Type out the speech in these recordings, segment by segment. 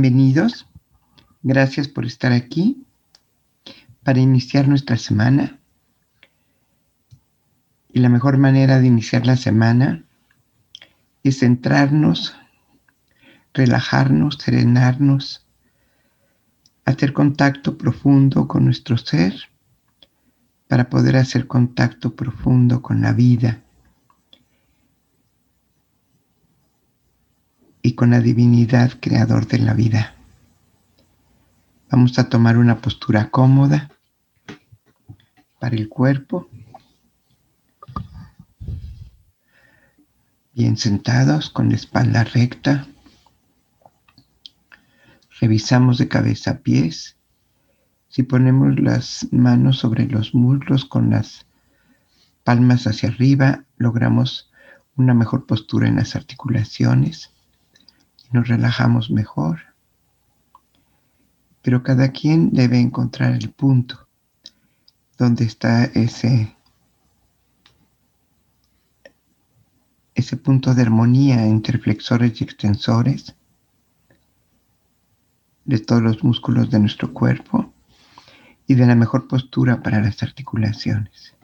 Bienvenidos. Gracias por estar aquí para iniciar nuestra semana. Y la mejor manera de iniciar la semana es centrarnos, relajarnos, serenarnos, hacer contacto profundo con nuestro ser para poder hacer contacto profundo con la vida y con la divinidad creador de la vida. Vamos a tomar una postura cómoda para el cuerpo. Bien sentados con la espalda recta. Revisamos de cabeza a pies. Si ponemos las manos sobre los muslos con las palmas hacia arriba, logramos una mejor postura en las articulaciones nos relajamos mejor. Pero cada quien debe encontrar el punto donde está ese, ese punto de armonía entre flexores y extensores de todos los músculos de nuestro cuerpo y de la mejor postura para las articulaciones.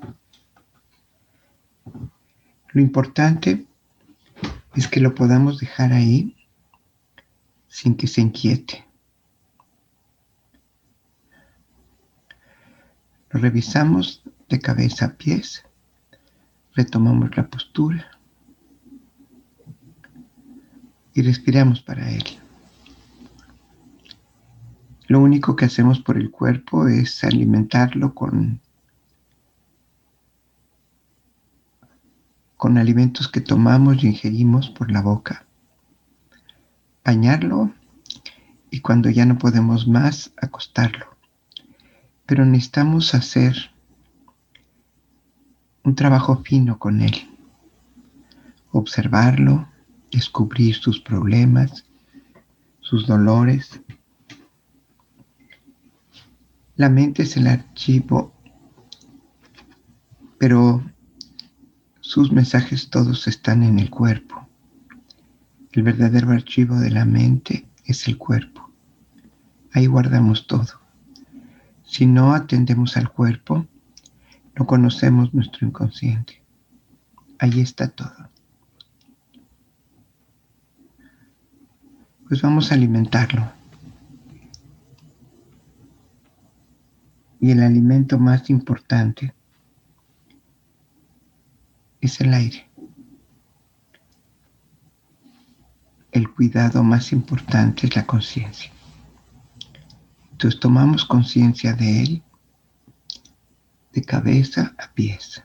Lo importante es que lo podamos dejar ahí sin que se inquiete. Lo revisamos de cabeza a pies, retomamos la postura y respiramos para él. Lo único que hacemos por el cuerpo es alimentarlo con, con alimentos que tomamos y ingerimos por la boca bañarlo y cuando ya no podemos más, acostarlo. Pero necesitamos hacer un trabajo fino con él. Observarlo, descubrir sus problemas, sus dolores. La mente es el archivo, pero sus mensajes todos están en el cuerpo. El verdadero archivo de la mente es el cuerpo. Ahí guardamos todo. Si no atendemos al cuerpo, no conocemos nuestro inconsciente. Ahí está todo. Pues vamos a alimentarlo. Y el alimento más importante es el aire. el cuidado más importante es la conciencia. Entonces tomamos conciencia de él de cabeza a pies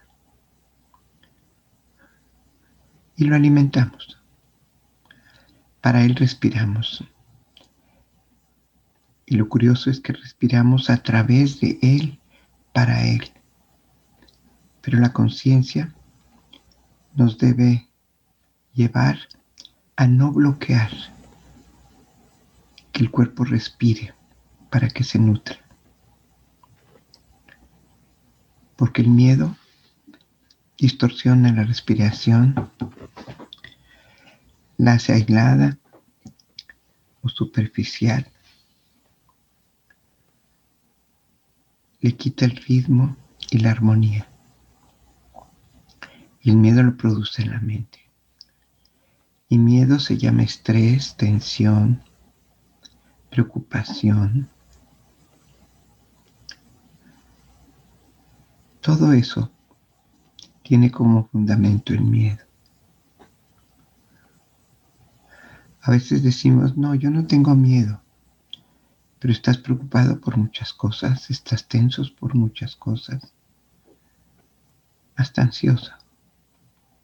y lo alimentamos. Para él respiramos. Y lo curioso es que respiramos a través de él, para él. Pero la conciencia nos debe llevar a no bloquear que el cuerpo respire para que se nutra. Porque el miedo distorsiona la respiración, la hace aislada o superficial, le quita el ritmo y la armonía. Y el miedo lo produce en la mente. Y miedo se llama estrés, tensión, preocupación. Todo eso tiene como fundamento el miedo. A veces decimos, no, yo no tengo miedo, pero estás preocupado por muchas cosas, estás tenso por muchas cosas, hasta ansioso,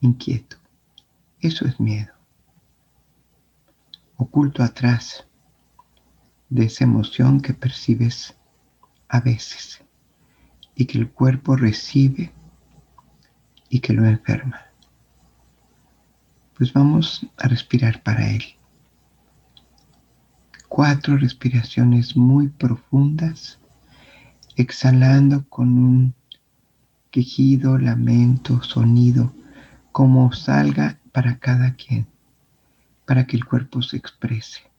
inquieto. Eso es miedo oculto atrás de esa emoción que percibes a veces y que el cuerpo recibe y que lo enferma. Pues vamos a respirar para él. Cuatro respiraciones muy profundas, exhalando con un quejido, lamento, sonido, como salga para cada quien para que el cuerpo se exprese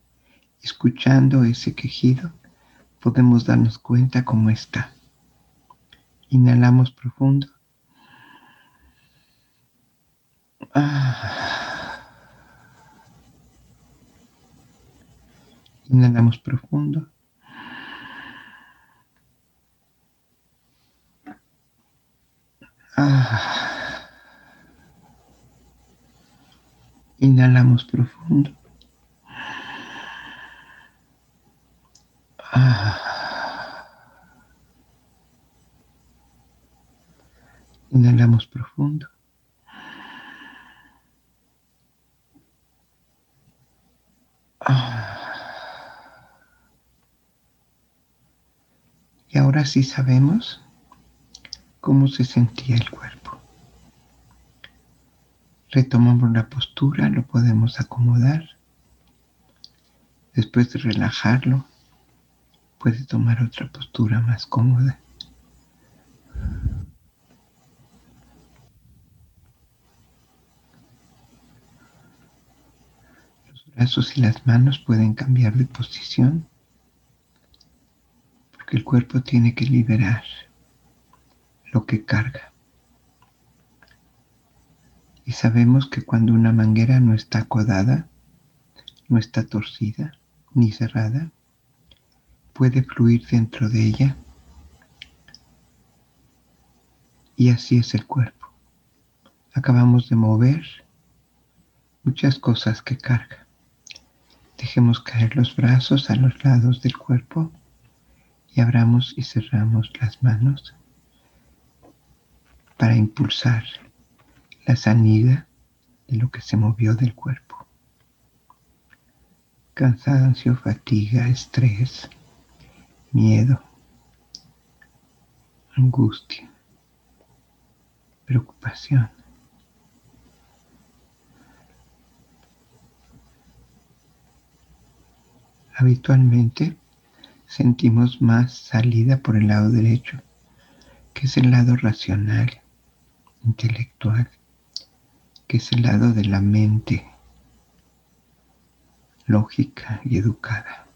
Escuchando ese quejido, podemos darnos cuenta cómo está. Inhalamos profundo. Ah. Inhalamos profundo. Ah. Inhalamos profundo. Ah. Inhalamos profundo. Ah. Y ahora sí sabemos cómo se sentía el cuerpo. Retomamos la postura, lo podemos acomodar. Después de relajarlo, puede tomar otra postura más cómoda. Los brazos y las manos pueden cambiar de posición porque el cuerpo tiene que liberar lo que carga. Y sabemos que cuando una manguera no está acodada, no está torcida ni cerrada, puede fluir dentro de ella. Y así es el cuerpo. Acabamos de mover muchas cosas que carga. Dejemos caer los brazos a los lados del cuerpo y abramos y cerramos las manos para impulsar la sanidad de lo que se movió del cuerpo. Cansancio, fatiga, estrés, miedo, angustia, preocupación. Habitualmente sentimos más salida por el lado derecho, que es el lado racional intelectual, que es el lado de la mente lógica y educada.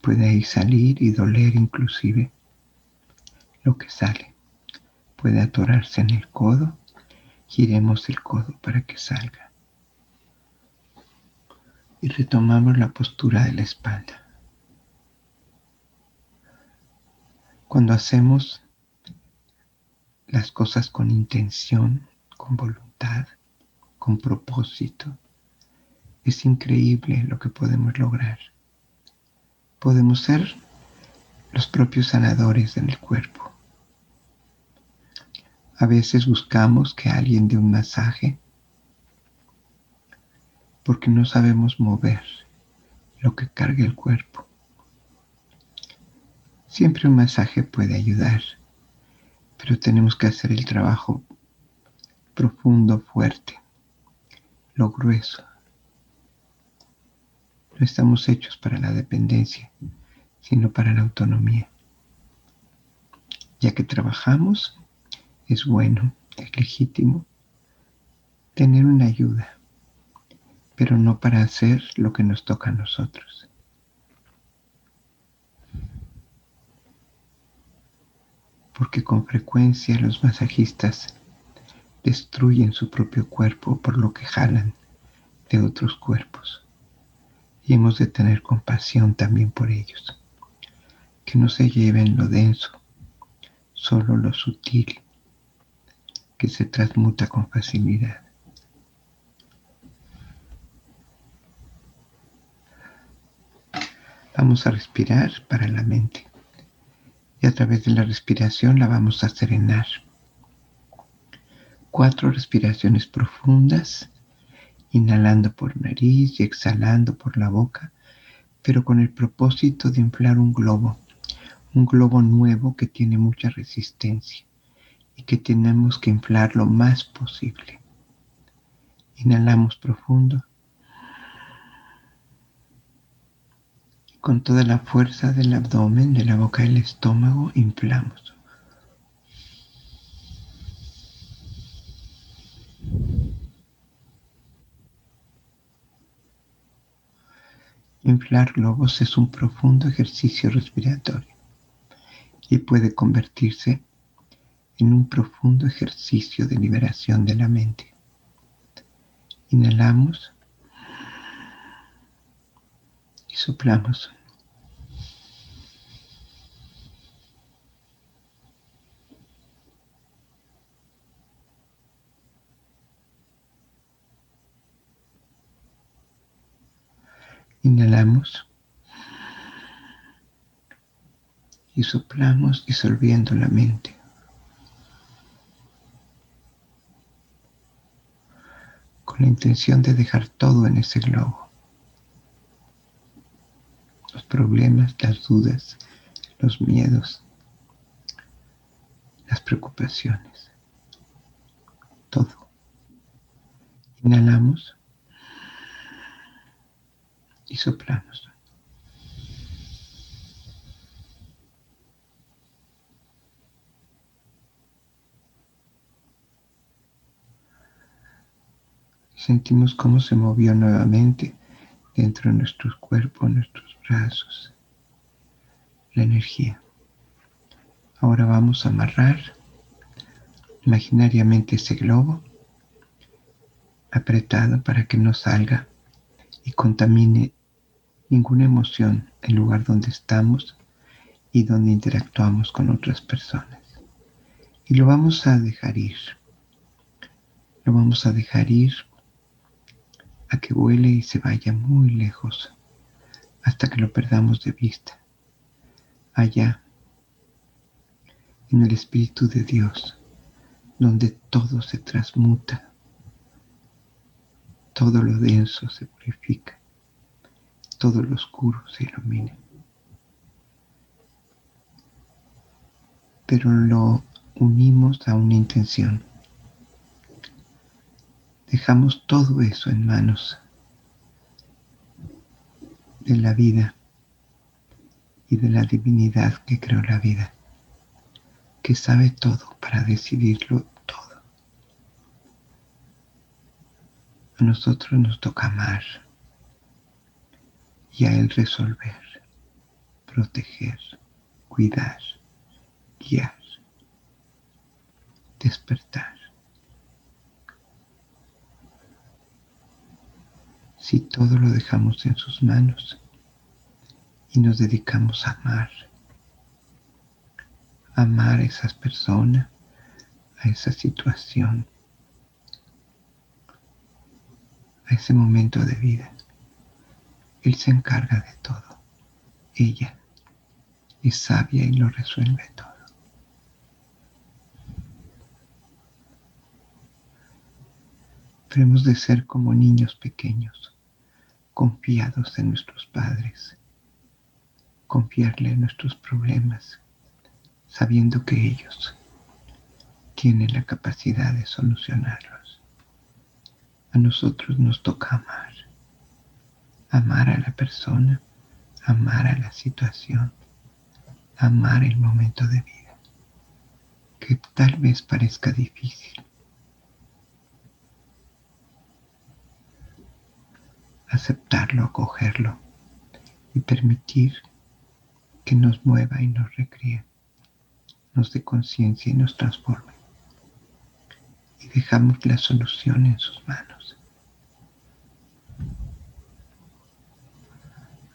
Puede ahí salir y doler inclusive lo que sale. Puede atorarse en el codo, giremos el codo para que salga. Y retomamos la postura de la espalda. Cuando hacemos las cosas con intención, con voluntad, con propósito, es increíble lo que podemos lograr. Podemos ser los propios sanadores en el cuerpo. A veces buscamos que alguien dé un masaje porque no sabemos mover lo que carga el cuerpo. Siempre un masaje puede ayudar, pero tenemos que hacer el trabajo profundo, fuerte, lo grueso. No estamos hechos para la dependencia, sino para la autonomía. Ya que trabajamos, es bueno, es legítimo tener una ayuda, pero no para hacer lo que nos toca a nosotros. Porque con frecuencia los masajistas destruyen su propio cuerpo por lo que jalan de otros cuerpos. Y hemos de tener compasión también por ellos, que no se lleven lo denso, solo lo sutil, que se transmuta con facilidad. Vamos a respirar para la mente y a través de la respiración la vamos a serenar. Cuatro respiraciones profundas, inhalando por nariz y exhalando por la boca, pero con el propósito de inflar un globo, un globo nuevo que tiene mucha resistencia y que tenemos que inflar lo más posible. Inhalamos profundo. Con toda la fuerza del abdomen, de la boca y el estómago, inflamos. Inflar globos es un profundo ejercicio respiratorio y puede convertirse en un profundo ejercicio de liberación de la mente. Inhalamos y soplamos. Inhalamos y soplamos disolviendo la mente. Con la intención de dejar todo en ese globo. Problemas, las dudas, los miedos, las preocupaciones. Todo. Inhalamos y soplamos. Sentimos cómo se movió nuevamente dentro de nuestros cuerpos, nuestros brazos, la energía. Ahora vamos a amarrar imaginariamente ese globo apretado para que no salga y contamine ninguna emoción el lugar donde estamos y donde interactuamos con otras personas. Y lo vamos a dejar ir. Lo vamos a dejar ir a que vuele y se vaya muy lejos hasta que lo perdamos de vista. Allá, en el Espíritu de Dios, donde todo se transmuta, todo lo denso se purifica todo lo oscuro se ilumine. Pero lo unimos a una intención. Dejamos todo eso en manos de la vida y de la divinidad que creó la vida, que sabe todo para decidirlo todo. A nosotros nos toca amar y a Él resolver, proteger, cuidar, guiar, despertar. Si todo lo dejamos en sus manos y nos dedicamos a amar, amar a esas personas, a esa situación, a ese momento de vida. Él se encarga de todo. Ella es sabia y lo resuelve todo. Pero hemos de ser como niños pequeños, confiados en nuestros padres, confiarle nuestros problemas, sabiendo que ellos tienen la capacidad de solucionarlos. A nosotros nos toca amar amar a la persona, amar a la situación, amar el momento de vida, que tal vez parezca difícil. Aceptarlo, acogerlo y permitir que nos mueva y nos recríe, nos dé conciencia y nos transforme. Y dejamos la solución en sus manos.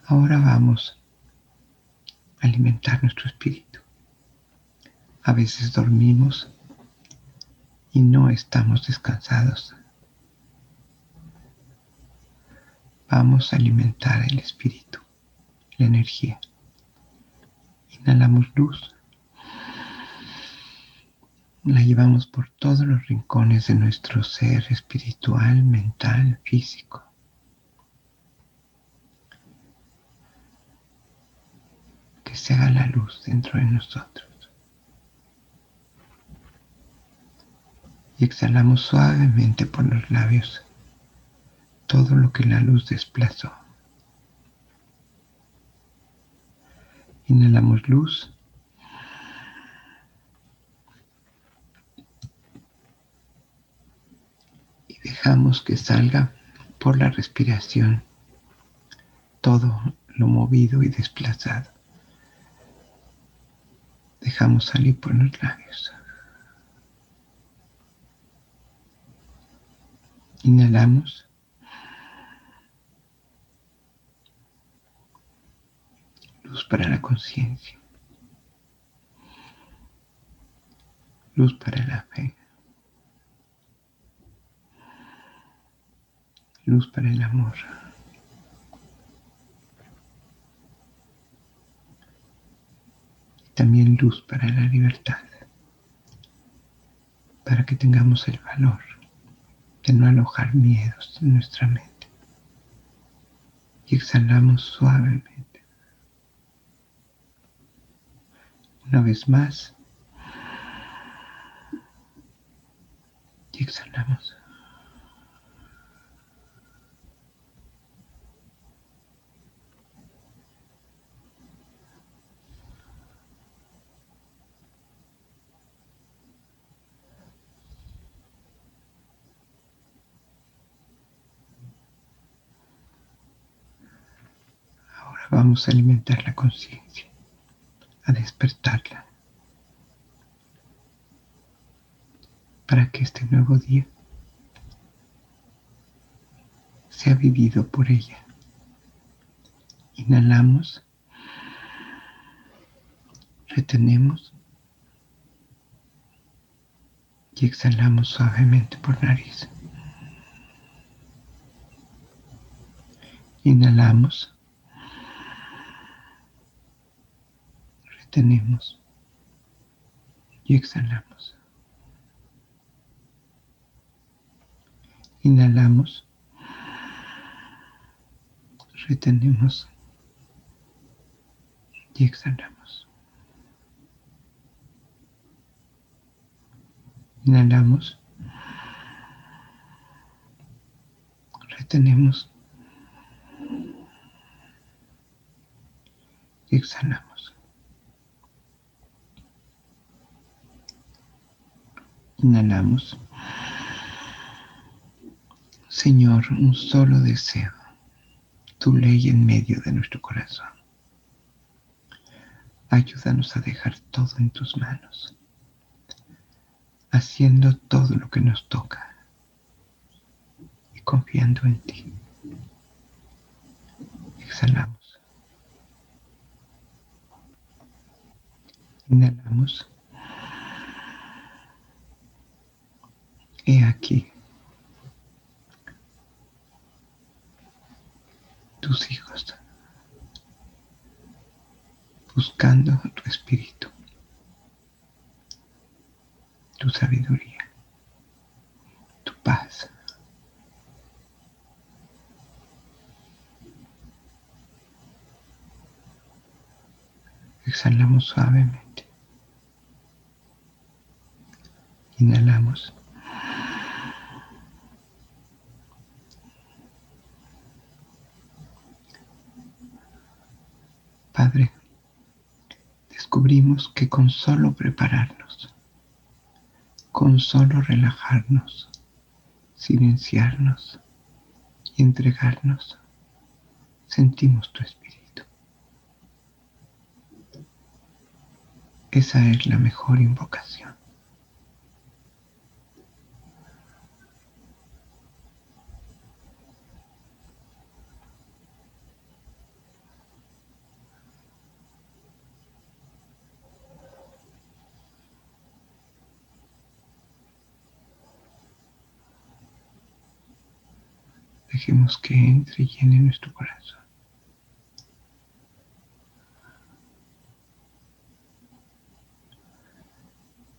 Ahora vamos a alimentar nuestro espíritu. A veces dormimos y no estamos descansados. Vamos a alimentar el espíritu, la energía. Inhalamos luz. La llevamos por todos los rincones de nuestro ser espiritual, mental, físico. que se haga la luz dentro de nosotros. Y exhalamos suavemente por los labios todo lo que la luz desplazó. Inhalamos luz. Y dejamos que salga por la respiración todo lo movido y desplazado. Dejamos salir por los labios. Inhalamos. Luz para la conciencia. Luz para la fe. Luz para el amor. también luz para la libertad, para que tengamos el valor de no alojar miedos en nuestra mente. Y exhalamos suavemente. Una vez más. Y exhalamos. vamos a alimentar la conciencia, a despertarla, para que este nuevo día sea vivido por ella. Inhalamos, retenemos y exhalamos suavemente por nariz. Inhalamos. Retenemos y exhalamos. Inhalamos, retenemos y exhalamos. Inhalamos, retenemos y exhalamos. Inhalamos. Señor, un solo deseo, tu ley en medio de nuestro corazón. Ayúdanos a dejar todo en tus manos, haciendo todo lo que nos toca y confiando en ti. Exhalamos. Inhalamos. He aquí tus hijos buscando tu espíritu, tu sabiduría, tu paz. Exhalamos suavemente. Inhalamos. Padre, que con solo prepararnos, con solo relajarnos, silenciarnos y entregarnos, sentimos tu espíritu. Esa es la mejor invocación. Dejemos que entre y llene nuestro corazón.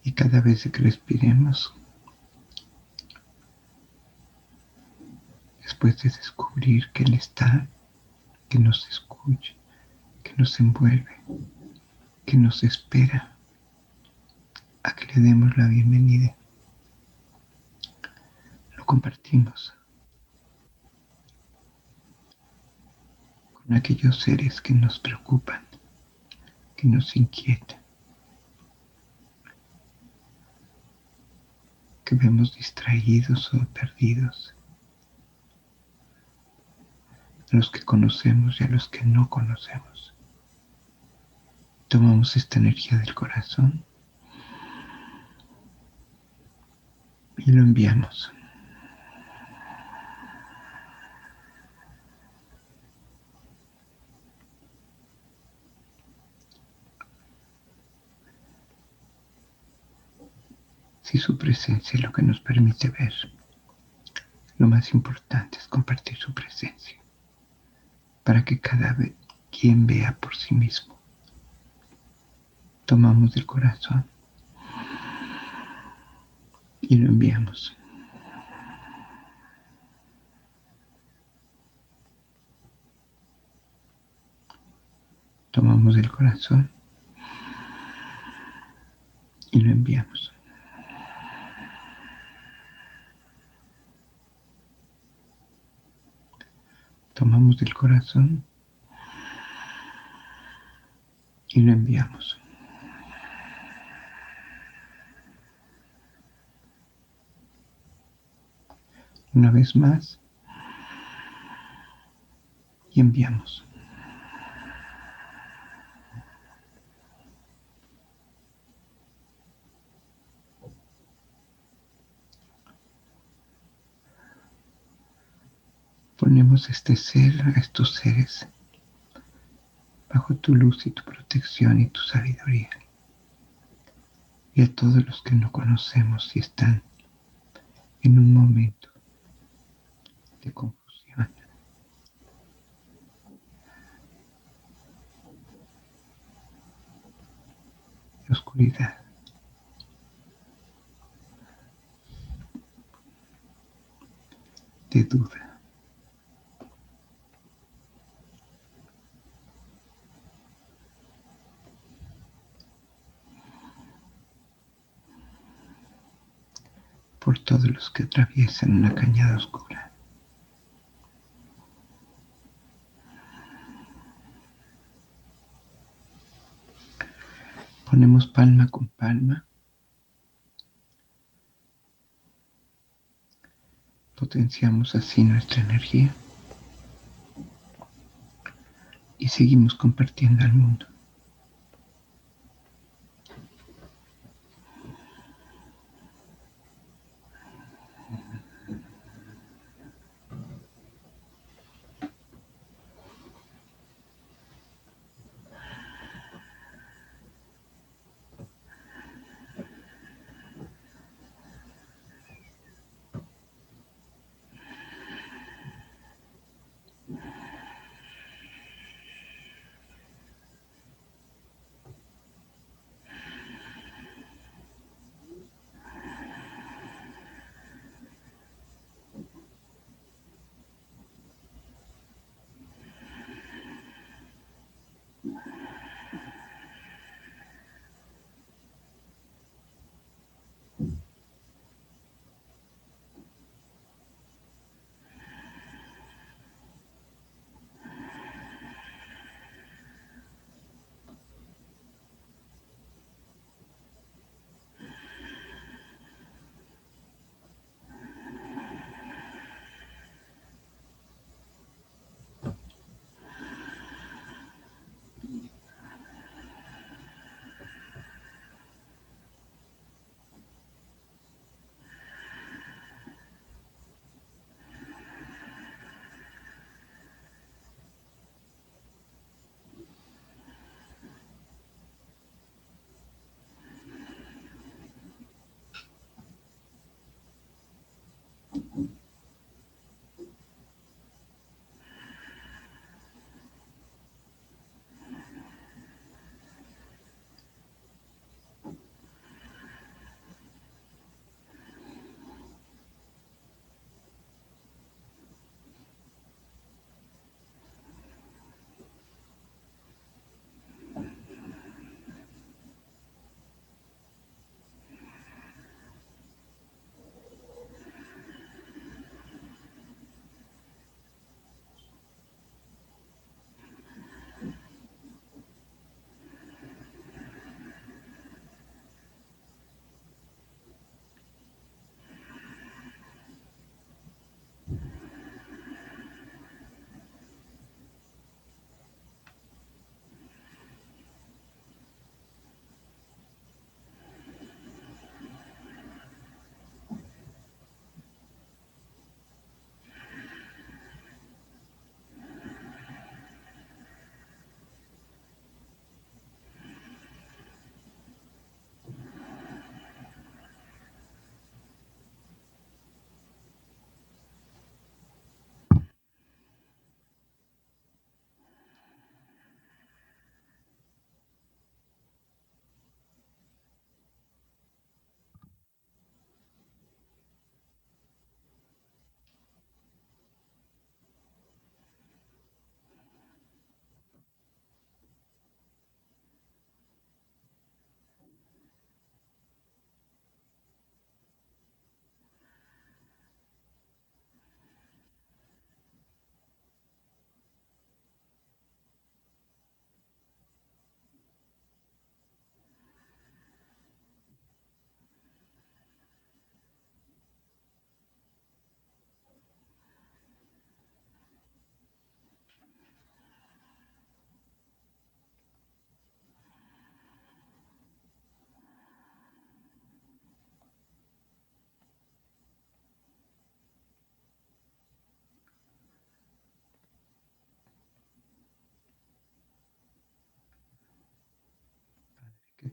Y cada vez que respiremos, después de descubrir que Él está, que nos escucha, que nos envuelve, que nos espera, a que le demos la bienvenida. Lo compartimos. Aquellos seres que nos preocupan, que nos inquietan, que vemos distraídos o perdidos, a los que conocemos y a los que no conocemos. Tomamos esta energía del corazón y lo enviamos. Si su presencia es lo que nos permite ver, lo más importante es compartir su presencia para que cada vez quien vea por sí mismo. Tomamos del corazón y lo enviamos. Tomamos del corazón y lo enviamos. Tomamos del corazón y lo enviamos. una vez más y enviamos. Este ser a estos seres bajo tu luz y tu protección y tu sabiduría. Y a todos los que no conocemos y están en un momento de confusión. De oscuridad. De duda. Por todos los que atraviesan una cañada oscura. Ponemos palma con palma. Potenciamos así nuestra energía. Y seguimos compartiendo al mundo.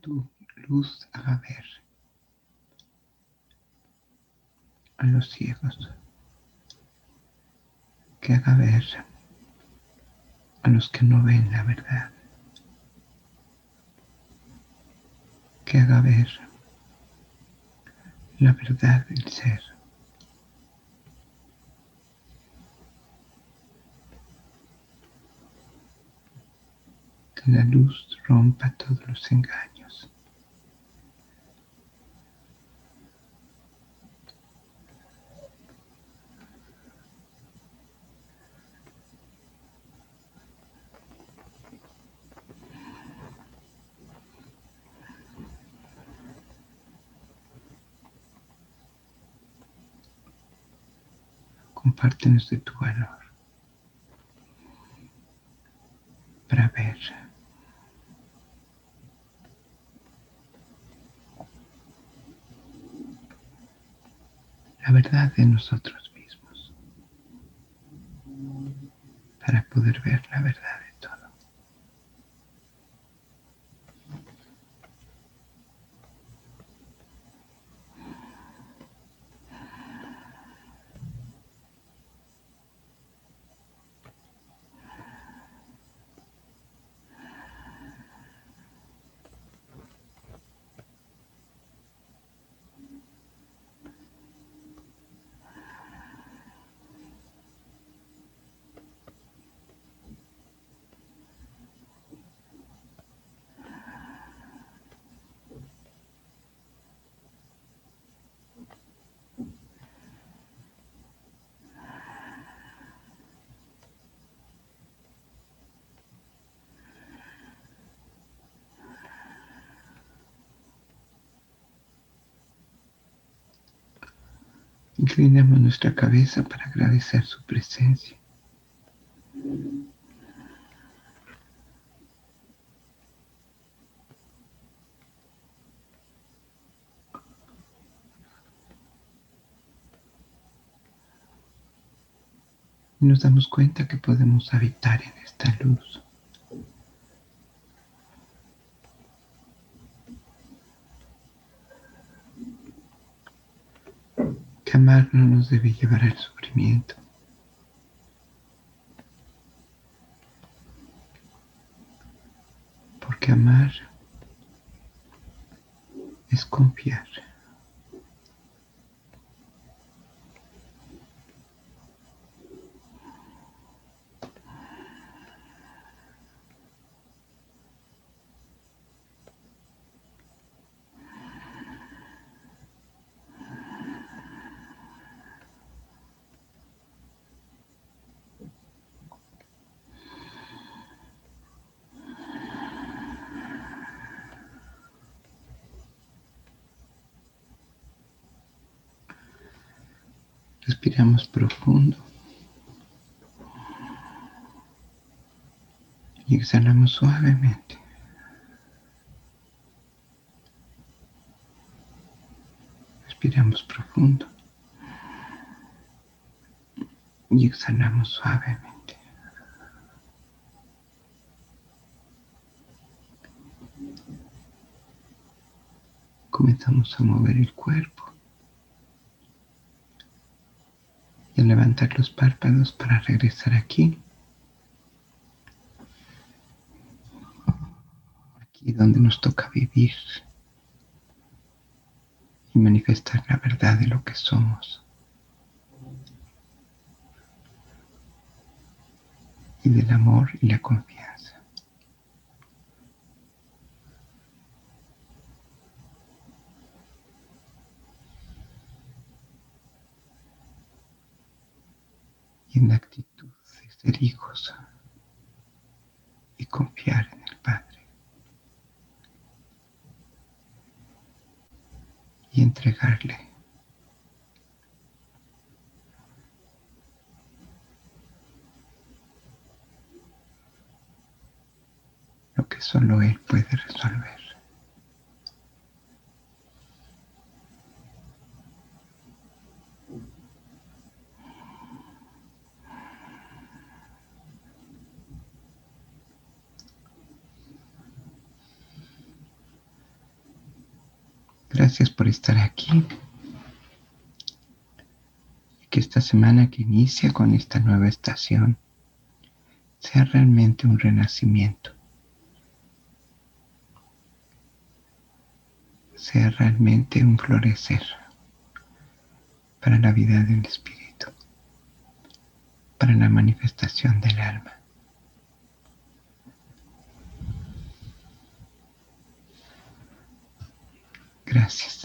Tu luz haga ver a los ciegos, que haga ver a los que no ven la verdad, que haga ver la verdad del ser. Que la luz rompa todos los engaños. Compártenos de tu valor para ver. La verdad de nosotros mismos, para poder ver la verdad Inclinamos nuestra cabeza para agradecer su presencia. Nos damos cuenta que podemos habitar en esta luz. Amar no nos debe llevar al sufrimiento. Porque amar es confiar. Respiramos profundo. Y exhalamos suavemente. Respiramos profundo. Y exhalamos suavemente. Comenzamos a mover el cuerpo. Y levantar los párpados para regresar aquí. Aquí donde nos toca vivir y manifestar la verdad de lo que somos. Y del amor y la confianza. y en la actitud de ser hijos y confiar en el Padre y entregarle lo que solo Él puede resolver. Gracias por estar aquí. Que esta semana que inicia con esta nueva estación sea realmente un renacimiento. Sea realmente un florecer para la vida del espíritu, para la manifestación del alma. Gracias.